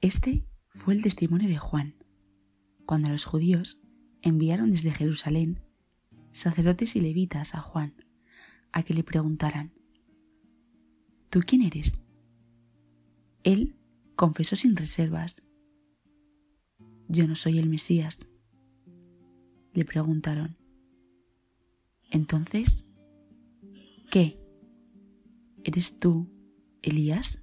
Este fue el testimonio de Juan, cuando los judíos enviaron desde Jerusalén sacerdotes y levitas a Juan a que le preguntaran, ¿Tú quién eres? Él confesó sin reservas, Yo no soy el Mesías. Le preguntaron, Entonces, ¿qué? ¿Eres tú, Elías?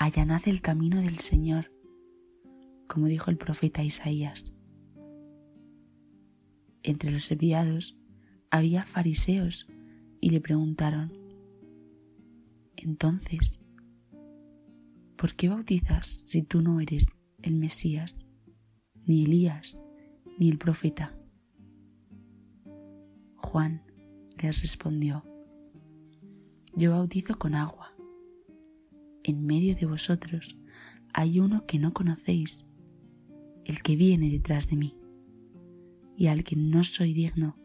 allanad el camino del Señor, como dijo el profeta Isaías. Entre los enviados había fariseos y le preguntaron, entonces, ¿por qué bautizas si tú no eres el Mesías, ni Elías, ni el profeta? Juan les respondió, yo bautizo con agua. En medio de vosotros hay uno que no conocéis, el que viene detrás de mí, y al que no soy digno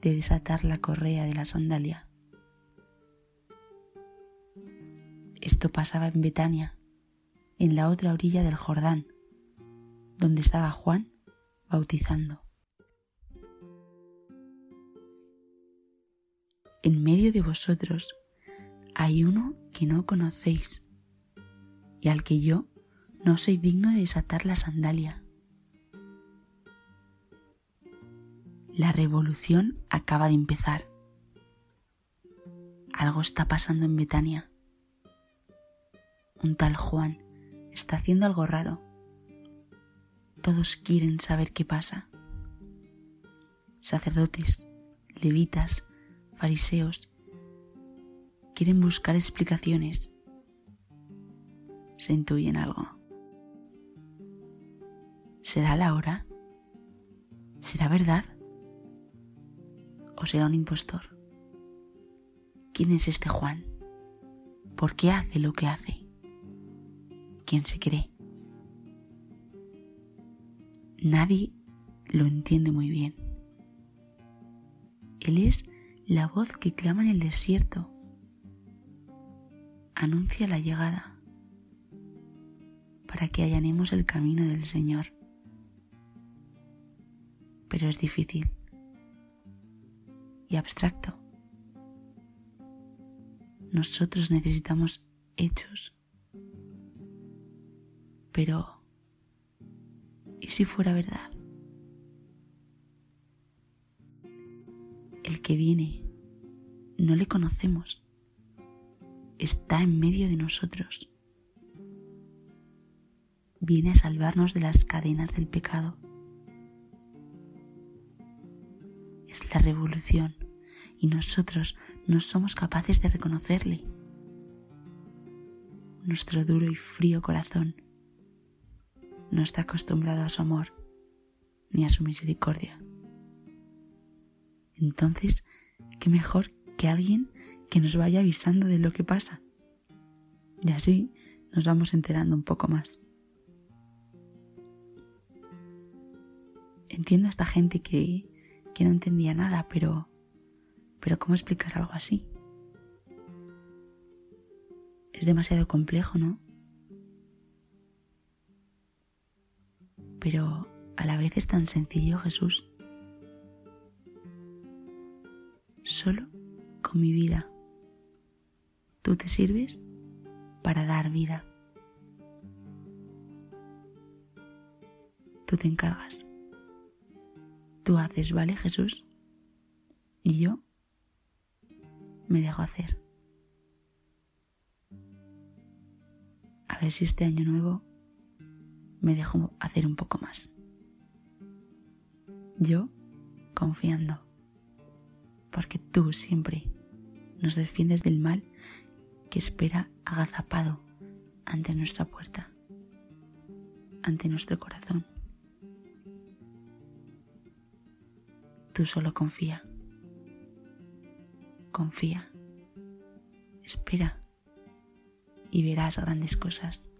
de desatar la correa de la sandalia. Esto pasaba en Betania, en la otra orilla del Jordán, donde estaba Juan bautizando. En medio de vosotros hay uno que no conocéis y al que yo no soy digno de desatar la sandalia. La revolución acaba de empezar. Algo está pasando en Betania un tal Juan está haciendo algo raro. Todos quieren saber qué pasa. Sacerdotes, levitas, fariseos, quieren buscar explicaciones. Se intuyen algo. ¿Será la hora? ¿Será verdad? ¿O será un impostor? ¿Quién es este Juan? ¿Por qué hace lo que hace? quién se cree. Nadie lo entiende muy bien. Él es la voz que clama en el desierto. Anuncia la llegada para que allanemos el camino del Señor. Pero es difícil y abstracto. Nosotros necesitamos hechos pero, ¿y si fuera verdad? El que viene, no le conocemos, está en medio de nosotros. Viene a salvarnos de las cadenas del pecado. Es la revolución y nosotros no somos capaces de reconocerle. Nuestro duro y frío corazón no está acostumbrado a su amor ni a su misericordia. Entonces, ¿qué mejor que alguien que nos vaya avisando de lo que pasa? Y así nos vamos enterando un poco más. Entiendo a esta gente que, que no entendía nada, pero, pero ¿cómo explicas algo así? Es demasiado complejo, ¿no? pero a la vez es tan sencillo Jesús. Solo con mi vida. Tú te sirves para dar vida. Tú te encargas. Tú haces, ¿vale Jesús? Y yo me dejo hacer. A ver si este año nuevo me dejo hacer un poco más. Yo confiando, porque tú siempre nos defiendes del mal que espera agazapado ante nuestra puerta. ante nuestro corazón. Tú solo confía. Confía. Espera y verás grandes cosas.